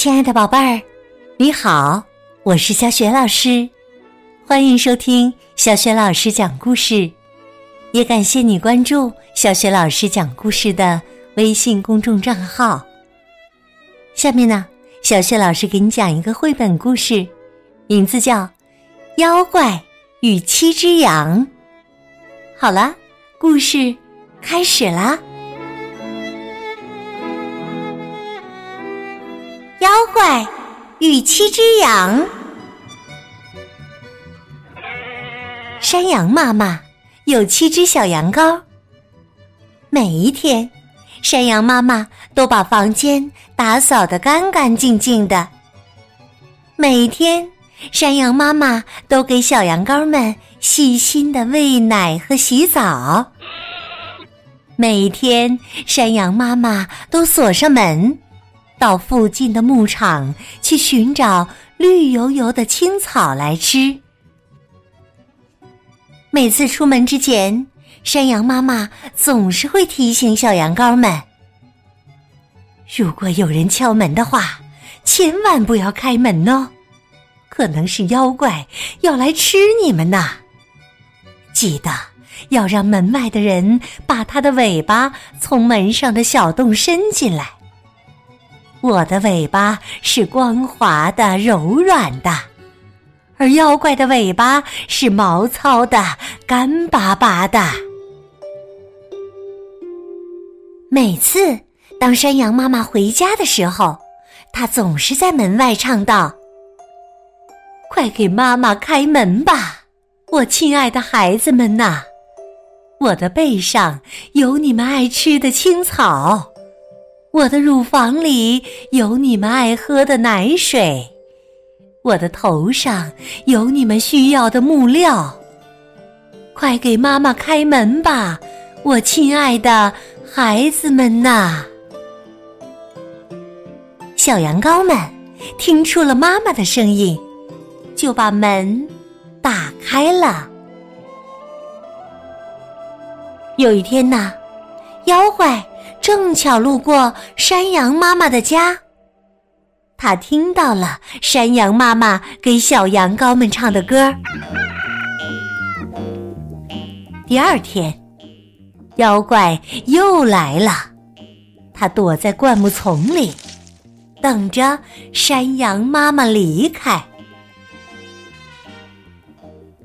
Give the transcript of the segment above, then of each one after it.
亲爱的宝贝儿，你好，我是小雪老师，欢迎收听小雪老师讲故事，也感谢你关注小雪老师讲故事的微信公众账号。下面呢，小雪老师给你讲一个绘本故事，名字叫《妖怪与七只羊》。好了，故事开始啦。怪与七只羊。山羊妈妈有七只小羊羔。每一天，山羊妈妈都把房间打扫得干干净净的。每天，山羊妈妈都给小羊羔们细心的喂奶和洗澡。每天，山羊妈妈都锁上门。到附近的牧场去寻找绿油油的青草来吃。每次出门之前，山羊妈妈总是会提醒小羊羔们：如果有人敲门的话，千万不要开门哦，可能是妖怪要来吃你们呢。记得要让门外的人把他的尾巴从门上的小洞伸进来。我的尾巴是光滑的、柔软的，而妖怪的尾巴是毛糙的、干巴巴的。每次当山羊妈妈回家的时候，它总是在门外唱道：“快给妈妈开门吧，我亲爱的孩子们呐！我的背上有你们爱吃的青草。”我的乳房里有你们爱喝的奶水，我的头上有你们需要的木料。快给妈妈开门吧，我亲爱的孩子们呐！小羊羔们听出了妈妈的声音，就把门打开了。有一天呐，妖怪。正巧路过山羊妈妈的家，他听到了山羊妈妈给小羊羔们唱的歌。第二天，妖怪又来了，他躲在灌木丛里，等着山羊妈妈离开。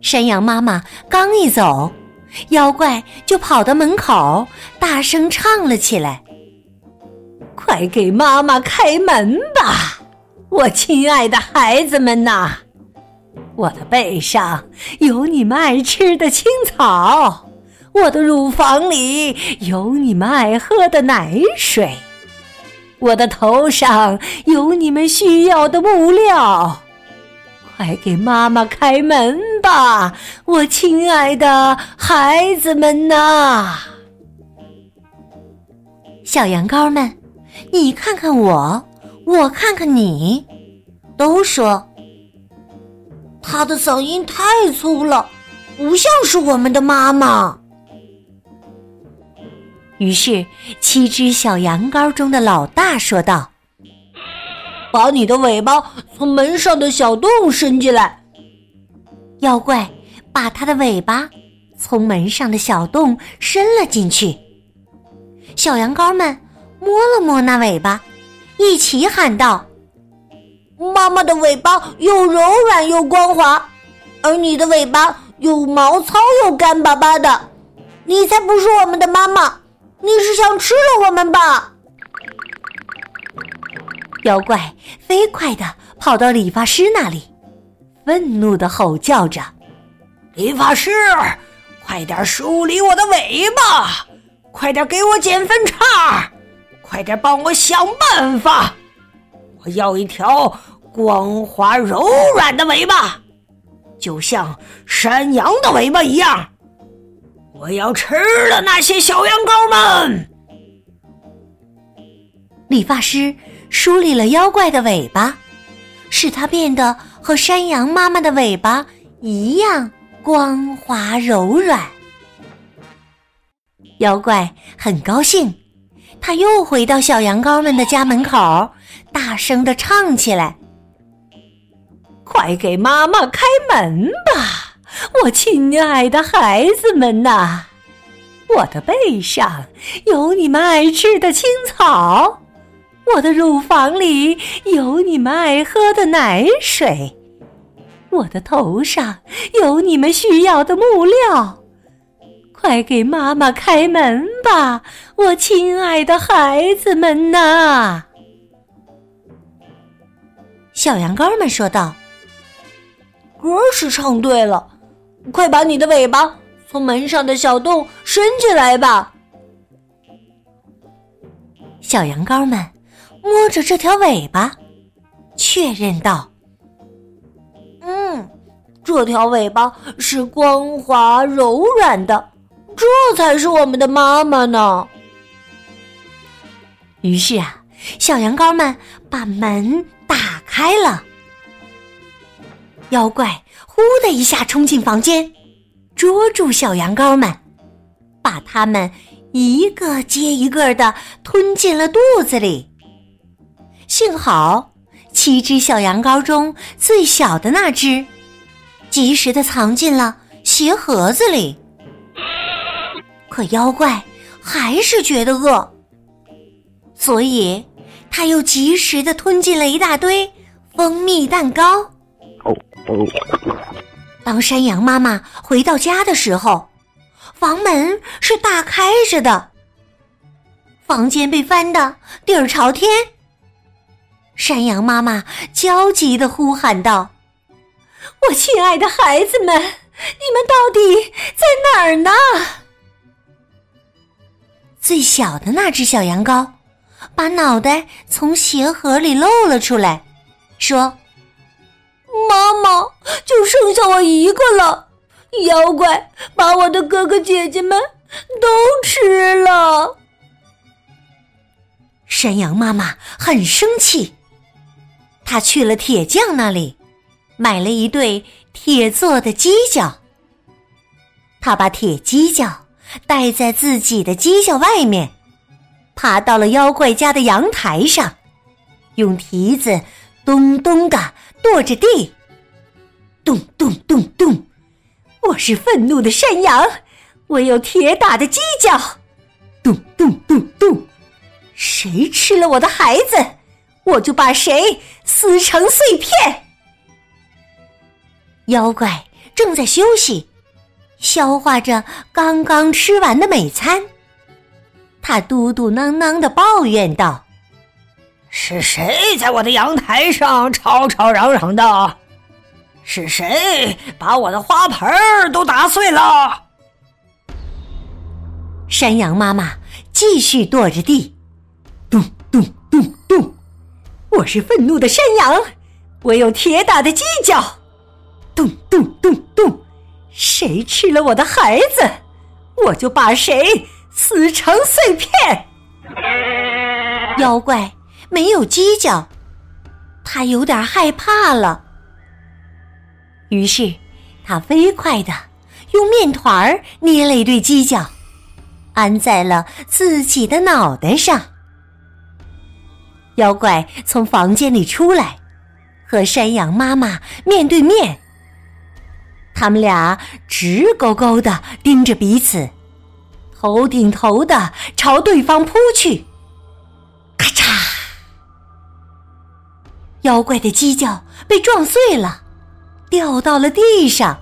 山羊妈妈刚一走。妖怪就跑到门口，大声唱了起来：“快给妈妈开门吧，我亲爱的孩子们呐！我的背上有你们爱吃的青草，我的乳房里有你们爱喝的奶水，我的头上有你们需要的木料。”快给妈妈开门吧，我亲爱的孩子们呐！小羊羔们，你看看我，我看看你，都说他的嗓音太粗了，不像是我们的妈妈。于是，七只小羊羔中的老大说道。把你的尾巴从门上的小洞伸进来。妖怪把它的尾巴从门上的小洞伸了进去。小羊羔们摸了摸那尾巴，一起喊道：“妈妈的尾巴又柔软又光滑，而你的尾巴又毛糙又干巴巴的，你才不是我们的妈妈，你是想吃了我们吧？”妖怪飞快地跑到理发师那里，愤怒地吼叫着：“理发师，快点梳理我的尾巴！快点给我剪分叉！快点帮我想办法！我要一条光滑柔软的尾巴，就像山羊的尾巴一样！我要吃了那些小羊羔们！”理发师。梳理了妖怪的尾巴，使它变得和山羊妈妈的尾巴一样光滑柔软。妖怪很高兴，他又回到小羊羔们的家门口，大声的唱起来：“快给妈妈开门吧，我亲爱的孩子们呐！我的背上有你们爱吃的青草，我的乳房里有你们爱喝的奶水，我的头上有你们需要的木料。”快给妈妈开门吧，我亲爱的孩子们呐！小羊羔们说道：“歌是唱对了，快把你的尾巴从门上的小洞伸进来吧。”小羊羔们摸着这条尾巴，确认道：“嗯，这条尾巴是光滑柔软的。”这才是我们的妈妈呢。于是啊，小羊羔们把门打开了。妖怪呼的一下冲进房间，捉住小羊羔们，把它们一个接一个的吞进了肚子里。幸好七只小羊羔中最小的那只，及时的藏进了鞋盒子里。可妖怪还是觉得饿，所以他又及时的吞进了一大堆蜂蜜蛋糕。当山羊妈妈回到家的时候，房门是大开着的，房间被翻得底儿朝天。山羊妈妈焦急的呼喊道：“我亲爱的孩子们，你们到底在哪儿呢？”最小的那只小羊羔，把脑袋从鞋盒里露了出来，说：“妈妈，就剩下我一个了。妖怪把我的哥哥姐姐们都吃了。”山羊妈妈很生气，他去了铁匠那里，买了一对铁做的犄角。他把铁犄角。戴在自己的犄角外面，爬到了妖怪家的阳台上，用蹄子咚咚的跺着地，咚咚咚咚。我是愤怒的山羊，我有铁打的犄角，咚咚咚咚。谁吃了我的孩子，我就把谁撕成碎片。妖怪正在休息。消化着刚刚吃完的美餐，他嘟嘟囔囔的抱怨道：“是谁在我的阳台上吵吵嚷嚷的？是谁把我的花盆都打碎了？”山羊妈妈继续跺着地，我是愤怒的山羊，我有铁打的犄角，咚咚咚咚。谁吃了我的孩子，我就把谁撕成碎片。妖怪没有犄角，他有点害怕了。于是，他飞快的用面团捏了一对犄角，安在了自己的脑袋上。妖怪从房间里出来，和山羊妈妈面对面。他们俩直勾勾的盯着彼此，头顶头的朝对方扑去。咔嚓！妖怪的犄角被撞碎了，掉到了地上。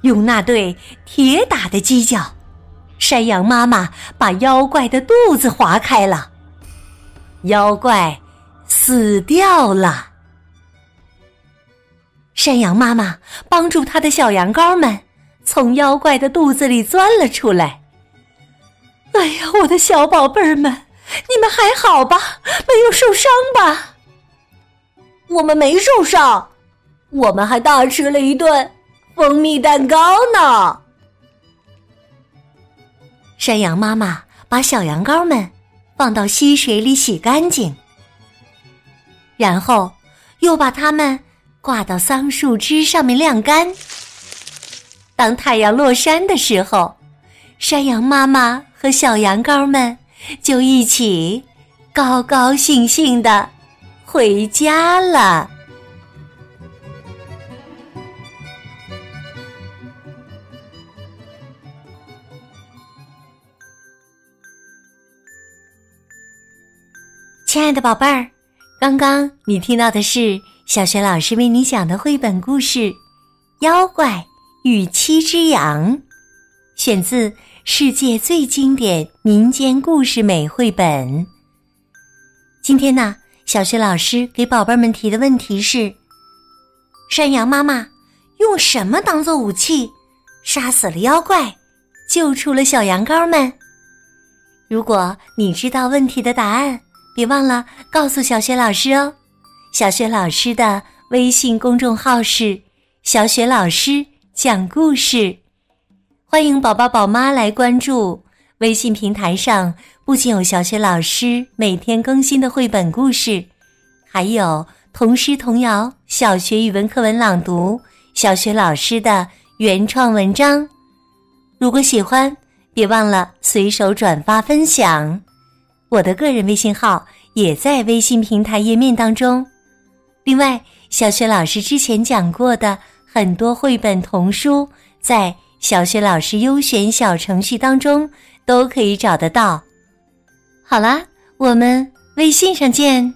用那对铁打的犄角，山羊妈妈把妖怪的肚子划开了，妖怪死掉了。山羊妈妈帮助它的小羊羔们从妖怪的肚子里钻了出来。哎呀，我的小宝贝儿们，你们还好吧？没有受伤吧？我们没受伤，我们还大吃了一顿蜂蜜蛋糕呢。山羊妈妈把小羊羔们放到溪水里洗干净，然后又把它们。挂到桑树枝上面晾干。当太阳落山的时候，山羊妈妈和小羊羔们就一起高高兴兴的回家了。亲爱的宝贝儿，刚刚你听到的是小学老师为你讲的绘本故事《妖怪与七只羊》，选自《世界最经典民间故事美绘本》。今天呢，小学老师给宝贝们提的问题是：山羊妈妈用什么当做武器，杀死了妖怪，救出了小羊羔们？如果你知道问题的答案，别忘了告诉小雪老师哦，小雪老师的微信公众号是“小雪老师讲故事”，欢迎宝宝宝妈来关注。微信平台上不仅有小雪老师每天更新的绘本故事，还有童诗童谣、小学语文课文朗读、小雪老师的原创文章。如果喜欢，别忘了随手转发分享。我的个人微信号也在微信平台页面当中。另外，小雪老师之前讲过的很多绘本童书，在小雪老师优选小程序当中都可以找得到。好啦，我们微信上见。